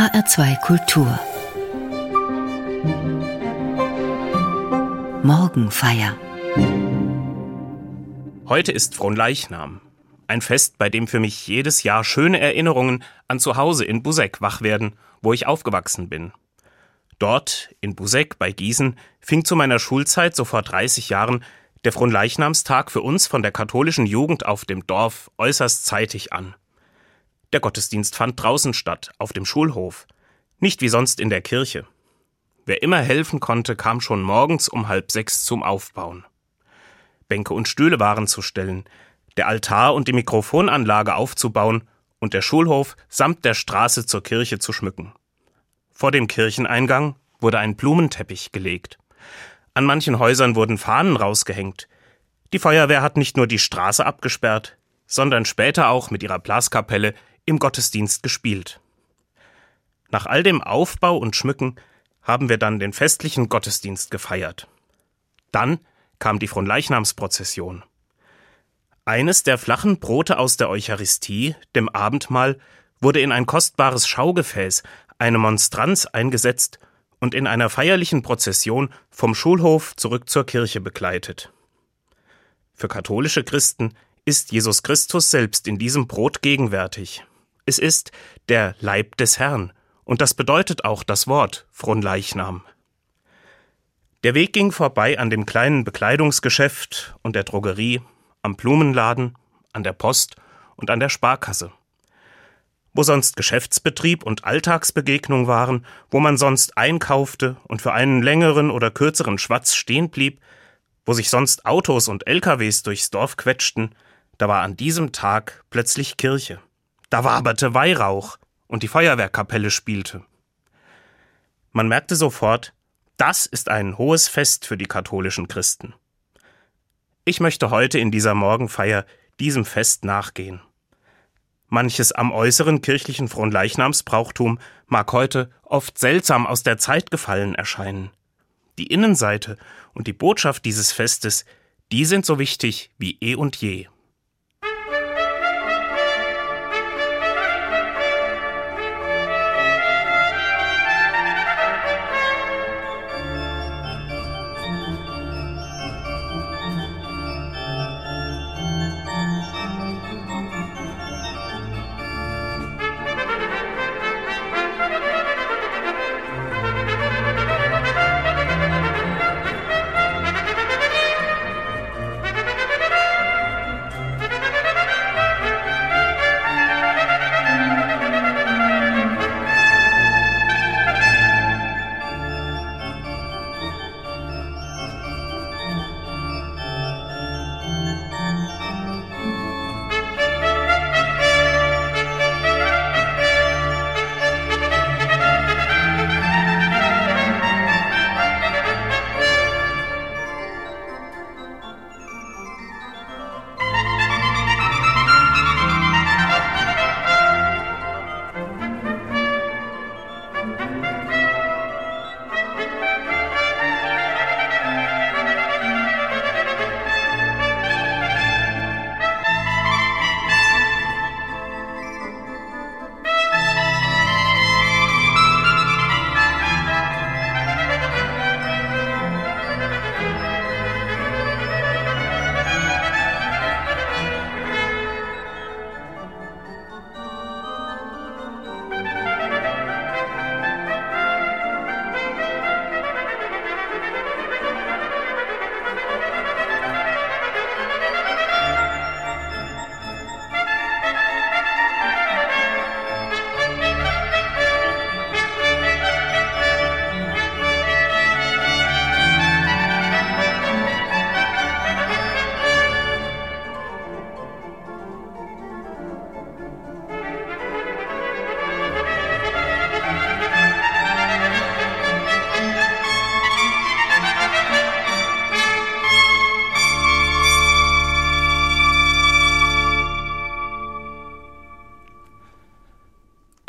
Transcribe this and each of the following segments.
HR2 Kultur Morgenfeier Heute ist Fronleichnam. Ein Fest, bei dem für mich jedes Jahr schöne Erinnerungen an Zuhause in Busek wach werden, wo ich aufgewachsen bin. Dort, in Busek bei Gießen, fing zu meiner Schulzeit, so vor 30 Jahren, der Fronleichnamstag für uns von der katholischen Jugend auf dem Dorf äußerst zeitig an. Der Gottesdienst fand draußen statt, auf dem Schulhof, nicht wie sonst in der Kirche. Wer immer helfen konnte, kam schon morgens um halb sechs zum Aufbauen. Bänke und Stühle waren zu stellen, der Altar und die Mikrofonanlage aufzubauen und der Schulhof samt der Straße zur Kirche zu schmücken. Vor dem Kircheneingang wurde ein Blumenteppich gelegt. An manchen Häusern wurden Fahnen rausgehängt. Die Feuerwehr hat nicht nur die Straße abgesperrt, sondern später auch mit ihrer Blaskapelle im Gottesdienst gespielt. Nach all dem Aufbau und Schmücken haben wir dann den festlichen Gottesdienst gefeiert. Dann kam die Fronleichnamsprozession. Eines der flachen Brote aus der Eucharistie, dem Abendmahl, wurde in ein kostbares Schaugefäß, eine Monstranz eingesetzt und in einer feierlichen Prozession vom Schulhof zurück zur Kirche begleitet. Für katholische Christen ist Jesus Christus selbst in diesem Brot gegenwärtig. Es ist der Leib des Herrn, und das bedeutet auch das Wort Fronleichnam. Der Weg ging vorbei an dem kleinen Bekleidungsgeschäft und der Drogerie, am Blumenladen, an der Post und an der Sparkasse. Wo sonst Geschäftsbetrieb und Alltagsbegegnung waren, wo man sonst einkaufte und für einen längeren oder kürzeren Schwatz stehen blieb, wo sich sonst Autos und LKWs durchs Dorf quetschten, da war an diesem Tag plötzlich Kirche. Da waberte Weihrauch und die Feuerwehrkapelle spielte. Man merkte sofort, das ist ein hohes Fest für die katholischen Christen. Ich möchte heute in dieser Morgenfeier diesem Fest nachgehen. Manches am äußeren kirchlichen Fronleichnamsbrauchtum mag heute oft seltsam aus der Zeit gefallen erscheinen. Die Innenseite und die Botschaft dieses Festes, die sind so wichtig wie eh und je.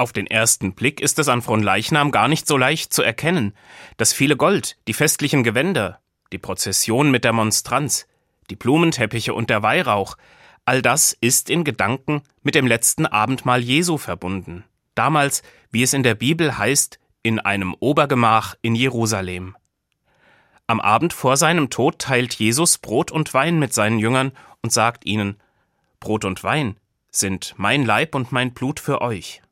Auf den ersten Blick ist es an Fronleichnam gar nicht so leicht zu erkennen. Das viele Gold, die festlichen Gewänder, die Prozession mit der Monstranz, die Blumenteppiche und der Weihrauch, all das ist in Gedanken mit dem letzten Abendmahl Jesu verbunden. damals, wie es in der Bibel heißt, in einem Obergemach in Jerusalem. Am Abend vor seinem Tod teilt Jesus Brot und Wein mit seinen Jüngern und sagt ihnen, Brot und Wein sind mein Leib und mein Blut für euch.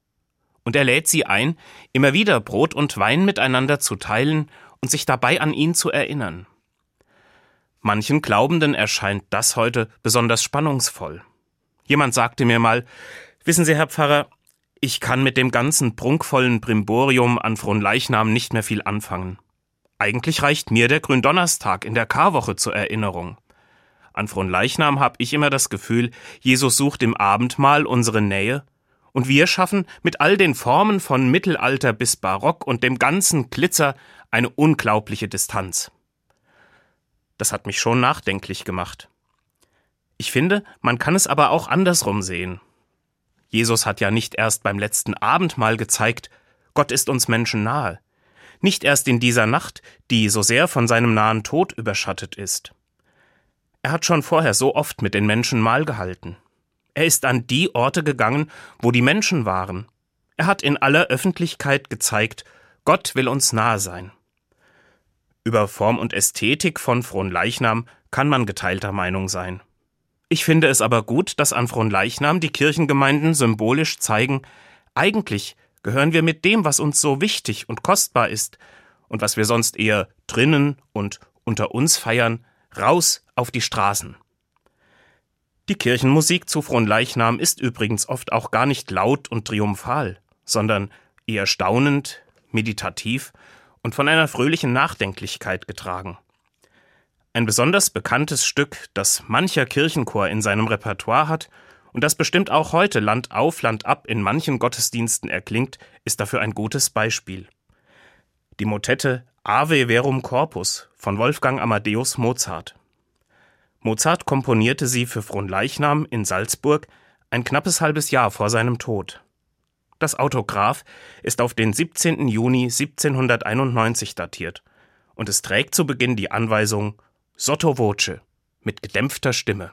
Und er lädt sie ein, immer wieder Brot und Wein miteinander zu teilen und sich dabei an ihn zu erinnern. Manchen Glaubenden erscheint das heute besonders spannungsvoll. Jemand sagte mir mal, wissen Sie, Herr Pfarrer, ich kann mit dem ganzen prunkvollen Brimborium an Fronleichnam nicht mehr viel anfangen. Eigentlich reicht mir der Gründonnerstag in der Karwoche zur Erinnerung. An Fronleichnam habe ich immer das Gefühl, Jesus sucht im Abendmahl unsere Nähe, und wir schaffen mit all den Formen von Mittelalter bis Barock und dem ganzen Glitzer eine unglaubliche Distanz. Das hat mich schon nachdenklich gemacht. Ich finde, man kann es aber auch andersrum sehen. Jesus hat ja nicht erst beim letzten Abendmahl gezeigt, Gott ist uns Menschen nahe. Nicht erst in dieser Nacht, die so sehr von seinem nahen Tod überschattet ist. Er hat schon vorher so oft mit den Menschen Mahl gehalten. Er ist an die Orte gegangen, wo die Menschen waren. Er hat in aller Öffentlichkeit gezeigt, Gott will uns nahe sein. Über Form und Ästhetik von Fronleichnam kann man geteilter Meinung sein. Ich finde es aber gut, dass an Fronleichnam die Kirchengemeinden symbolisch zeigen, eigentlich gehören wir mit dem, was uns so wichtig und kostbar ist und was wir sonst eher drinnen und unter uns feiern, raus auf die Straßen. Die Kirchenmusik zu Fronleichnam ist übrigens oft auch gar nicht laut und triumphal, sondern eher staunend, meditativ und von einer fröhlichen Nachdenklichkeit getragen. Ein besonders bekanntes Stück, das mancher Kirchenchor in seinem Repertoire hat und das bestimmt auch heute Land auf, Land ab in manchen Gottesdiensten erklingt, ist dafür ein gutes Beispiel. Die Motette Ave Verum Corpus von Wolfgang Amadeus Mozart. Mozart komponierte sie für Fronleichnam in Salzburg ein knappes halbes Jahr vor seinem Tod. Das Autograph ist auf den 17. Juni 1791 datiert und es trägt zu Beginn die Anweisung Sotto voce mit gedämpfter Stimme.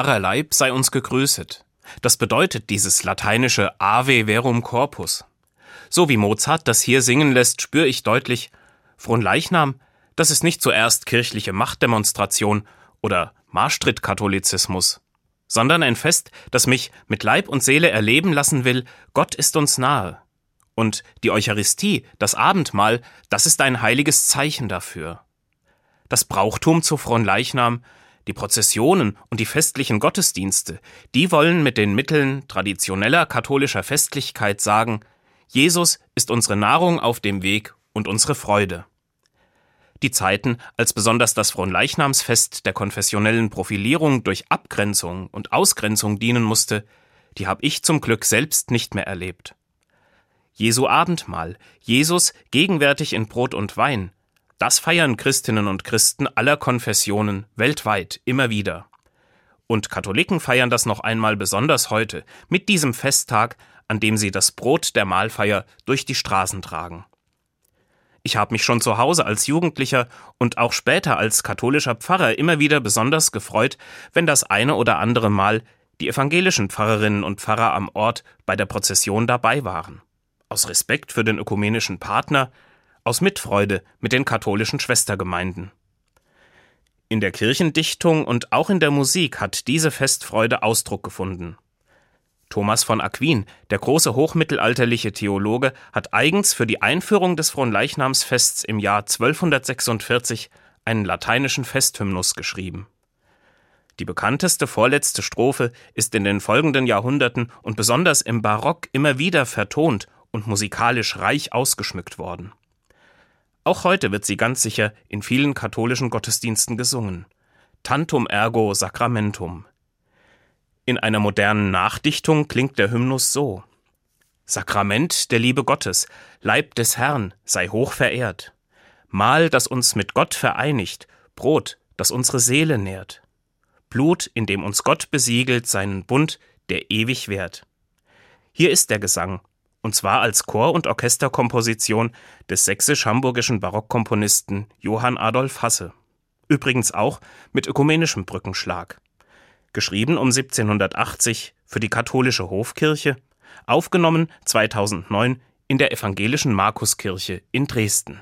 Wahrer Leib sei uns gegrüßet. Das bedeutet dieses lateinische Ave Verum Corpus. So wie Mozart das hier singen lässt, spüre ich deutlich, Fronleichnam, das ist nicht zuerst kirchliche Machtdemonstration oder Marschtritt-Katholizismus, sondern ein Fest, das mich mit Leib und Seele erleben lassen will, Gott ist uns nahe. Und die Eucharistie, das Abendmahl, das ist ein heiliges Zeichen dafür. Das Brauchtum zu Fronleichnam, die Prozessionen und die festlichen Gottesdienste, die wollen mit den Mitteln traditioneller katholischer Festlichkeit sagen, Jesus ist unsere Nahrung auf dem Weg und unsere Freude. Die Zeiten, als besonders das Fronleichnamsfest der konfessionellen Profilierung durch Abgrenzung und Ausgrenzung dienen musste, die habe ich zum Glück selbst nicht mehr erlebt. Jesu Abendmahl, Jesus gegenwärtig in Brot und Wein, das feiern Christinnen und Christen aller Konfessionen weltweit immer wieder. Und Katholiken feiern das noch einmal besonders heute, mit diesem Festtag, an dem sie das Brot der Mahlfeier durch die Straßen tragen. Ich habe mich schon zu Hause als Jugendlicher und auch später als katholischer Pfarrer immer wieder besonders gefreut, wenn das eine oder andere Mal die evangelischen Pfarrerinnen und Pfarrer am Ort bei der Prozession dabei waren. Aus Respekt für den ökumenischen Partner, aus Mitfreude mit den katholischen Schwestergemeinden. In der Kirchendichtung und auch in der Musik hat diese Festfreude Ausdruck gefunden. Thomas von Aquin, der große hochmittelalterliche Theologe, hat eigens für die Einführung des Fronleichnamsfests im Jahr 1246 einen lateinischen Festhymnus geschrieben. Die bekannteste vorletzte Strophe ist in den folgenden Jahrhunderten und besonders im Barock immer wieder vertont und musikalisch reich ausgeschmückt worden. Auch heute wird sie ganz sicher in vielen katholischen Gottesdiensten gesungen. Tantum ergo sacramentum. In einer modernen Nachdichtung klingt der Hymnus so Sakrament der Liebe Gottes, Leib des Herrn, sei hoch verehrt. Mahl, das uns mit Gott vereinigt, Brot, das unsere Seele nährt. Blut, in dem uns Gott besiegelt seinen Bund, der ewig währt. Hier ist der Gesang, und zwar als Chor- und Orchesterkomposition des sächsisch-hamburgischen Barockkomponisten Johann Adolf Hasse. Übrigens auch mit ökumenischem Brückenschlag geschrieben um 1780 für die katholische Hofkirche, aufgenommen 2009 in der evangelischen Markuskirche in Dresden.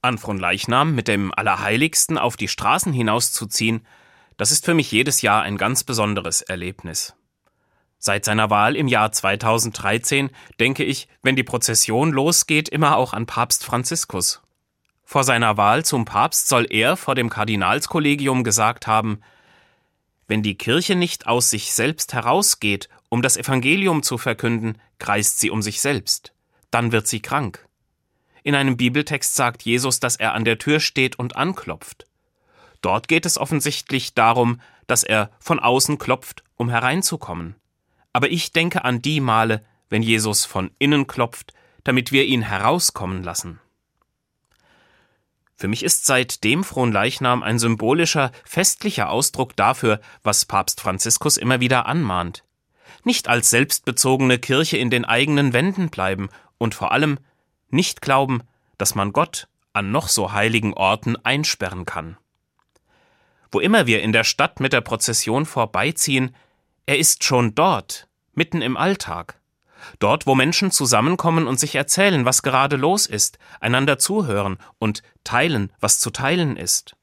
An Fronleichnam mit dem Allerheiligsten auf die Straßen hinauszuziehen, das ist für mich jedes Jahr ein ganz besonderes Erlebnis. Seit seiner Wahl im Jahr 2013 denke ich, wenn die Prozession losgeht, immer auch an Papst Franziskus. Vor seiner Wahl zum Papst soll er vor dem Kardinalskollegium gesagt haben, wenn die Kirche nicht aus sich selbst herausgeht, um das Evangelium zu verkünden, kreist sie um sich selbst. Dann wird sie krank. In einem Bibeltext sagt Jesus, dass er an der Tür steht und anklopft. Dort geht es offensichtlich darum, dass er von außen klopft, um hereinzukommen. Aber ich denke an die Male, wenn Jesus von innen klopft, damit wir ihn herauskommen lassen. Für mich ist seit dem Fronleichnam ein symbolischer, festlicher Ausdruck dafür, was Papst Franziskus immer wieder anmahnt. Nicht als selbstbezogene Kirche in den eigenen Wänden bleiben und vor allem nicht glauben, dass man Gott an noch so heiligen Orten einsperren kann. Wo immer wir in der Stadt mit der Prozession vorbeiziehen, er ist schon dort, mitten im Alltag. Dort, wo Menschen zusammenkommen und sich erzählen, was gerade los ist, einander zuhören und teilen, was zu teilen ist.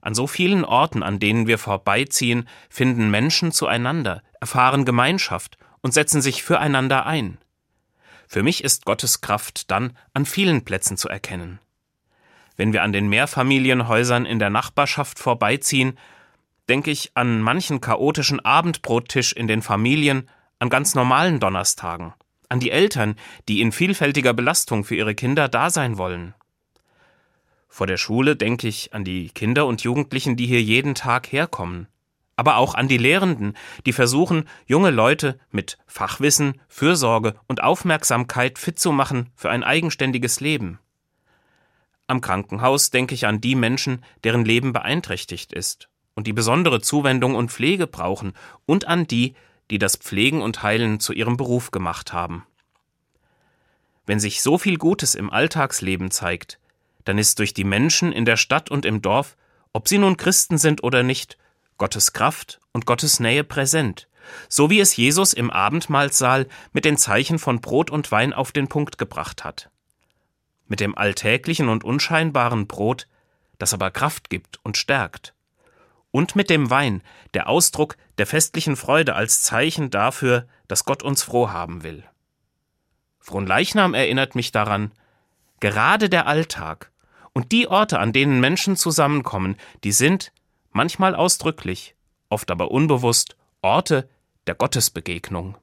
An so vielen Orten, an denen wir vorbeiziehen, finden Menschen zueinander, erfahren Gemeinschaft und setzen sich füreinander ein. Für mich ist Gottes Kraft dann an vielen Plätzen zu erkennen. Wenn wir an den Mehrfamilienhäusern in der Nachbarschaft vorbeiziehen, denke ich an manchen chaotischen Abendbrottisch in den Familien, an ganz normalen Donnerstagen, an die Eltern, die in vielfältiger Belastung für ihre Kinder da sein wollen. Vor der Schule denke ich an die Kinder und Jugendlichen, die hier jeden Tag herkommen, aber auch an die Lehrenden, die versuchen, junge Leute mit Fachwissen, Fürsorge und Aufmerksamkeit fit zu machen für ein eigenständiges Leben. Am Krankenhaus denke ich an die Menschen, deren Leben beeinträchtigt ist und die besondere Zuwendung und Pflege brauchen, und an die, die das Pflegen und Heilen zu ihrem Beruf gemacht haben. Wenn sich so viel Gutes im Alltagsleben zeigt, dann ist durch die Menschen in der Stadt und im Dorf, ob sie nun Christen sind oder nicht, Gottes Kraft und Gottes Nähe präsent, so wie es Jesus im Abendmahlsaal mit den Zeichen von Brot und Wein auf den Punkt gebracht hat. Mit dem alltäglichen und unscheinbaren Brot, das aber Kraft gibt und stärkt. Und mit dem Wein, der Ausdruck der festlichen Freude als Zeichen dafür, dass Gott uns froh haben will. Fronleichnam erinnert mich daran, gerade der Alltag und die Orte, an denen Menschen zusammenkommen, die sind, manchmal ausdrücklich, oft aber unbewusst, Orte der Gottesbegegnung.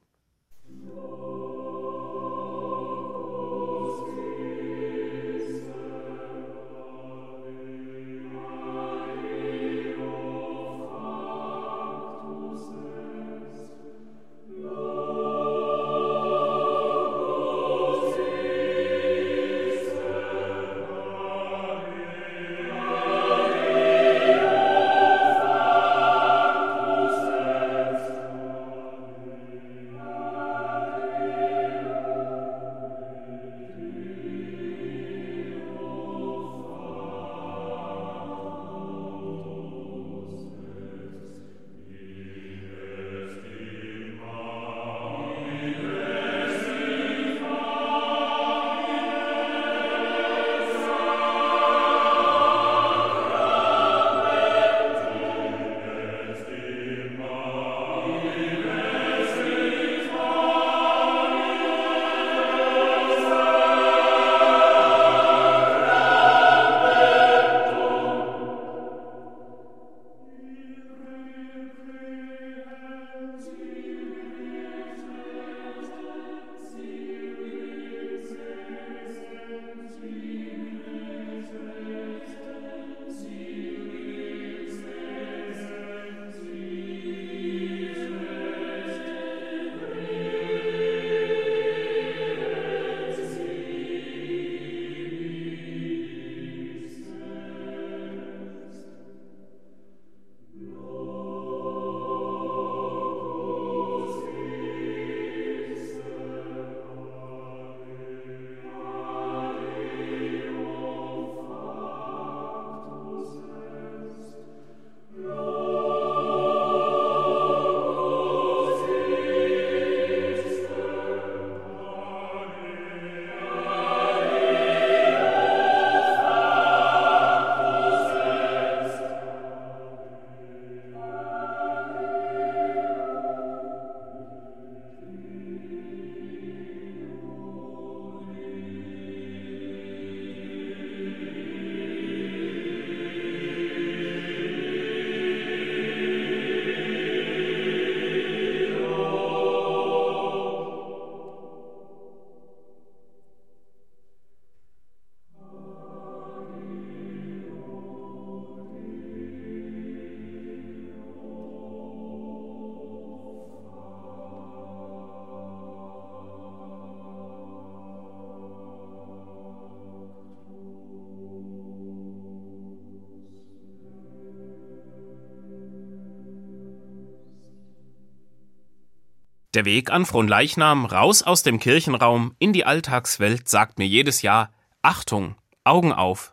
Der Weg an Fronleichnam raus aus dem Kirchenraum in die Alltagswelt sagt mir jedes Jahr Achtung, Augen auf.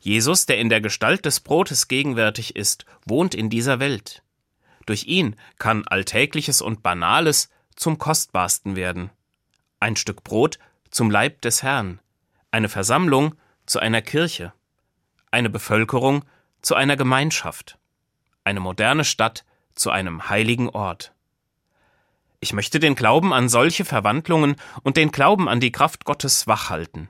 Jesus, der in der Gestalt des Brotes gegenwärtig ist, wohnt in dieser Welt. Durch ihn kann Alltägliches und Banales zum Kostbarsten werden. Ein Stück Brot zum Leib des Herrn, eine Versammlung zu einer Kirche, eine Bevölkerung zu einer Gemeinschaft, eine moderne Stadt zu einem heiligen Ort. Ich möchte den Glauben an solche Verwandlungen und den Glauben an die Kraft Gottes wachhalten.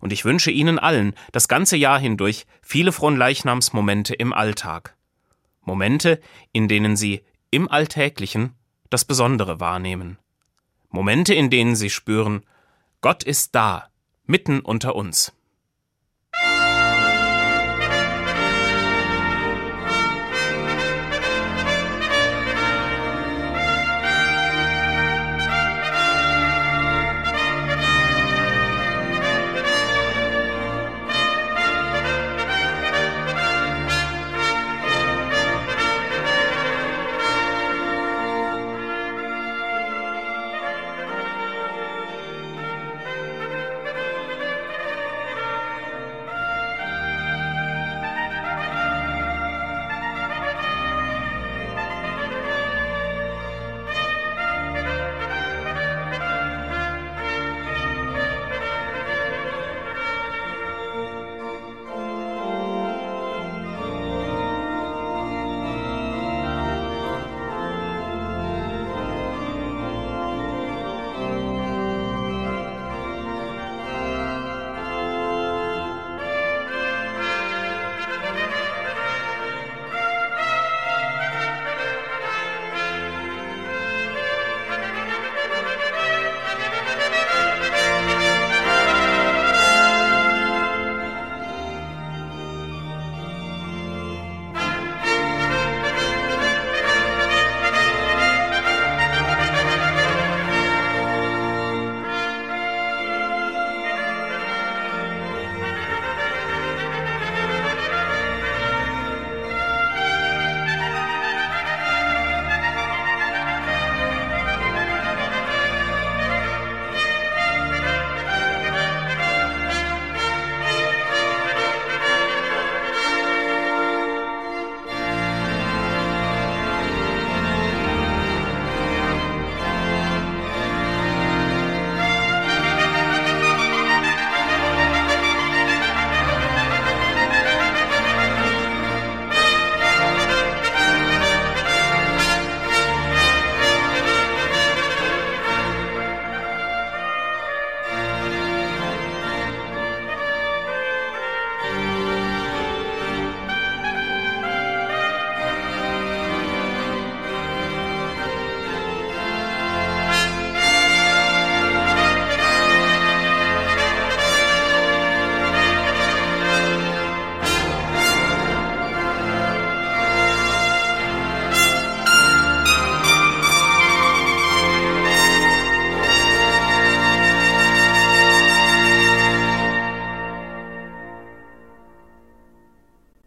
Und ich wünsche Ihnen allen das ganze Jahr hindurch viele Fronleichnamsmomente im Alltag. Momente, in denen Sie im Alltäglichen das Besondere wahrnehmen. Momente, in denen Sie spüren, Gott ist da, mitten unter uns.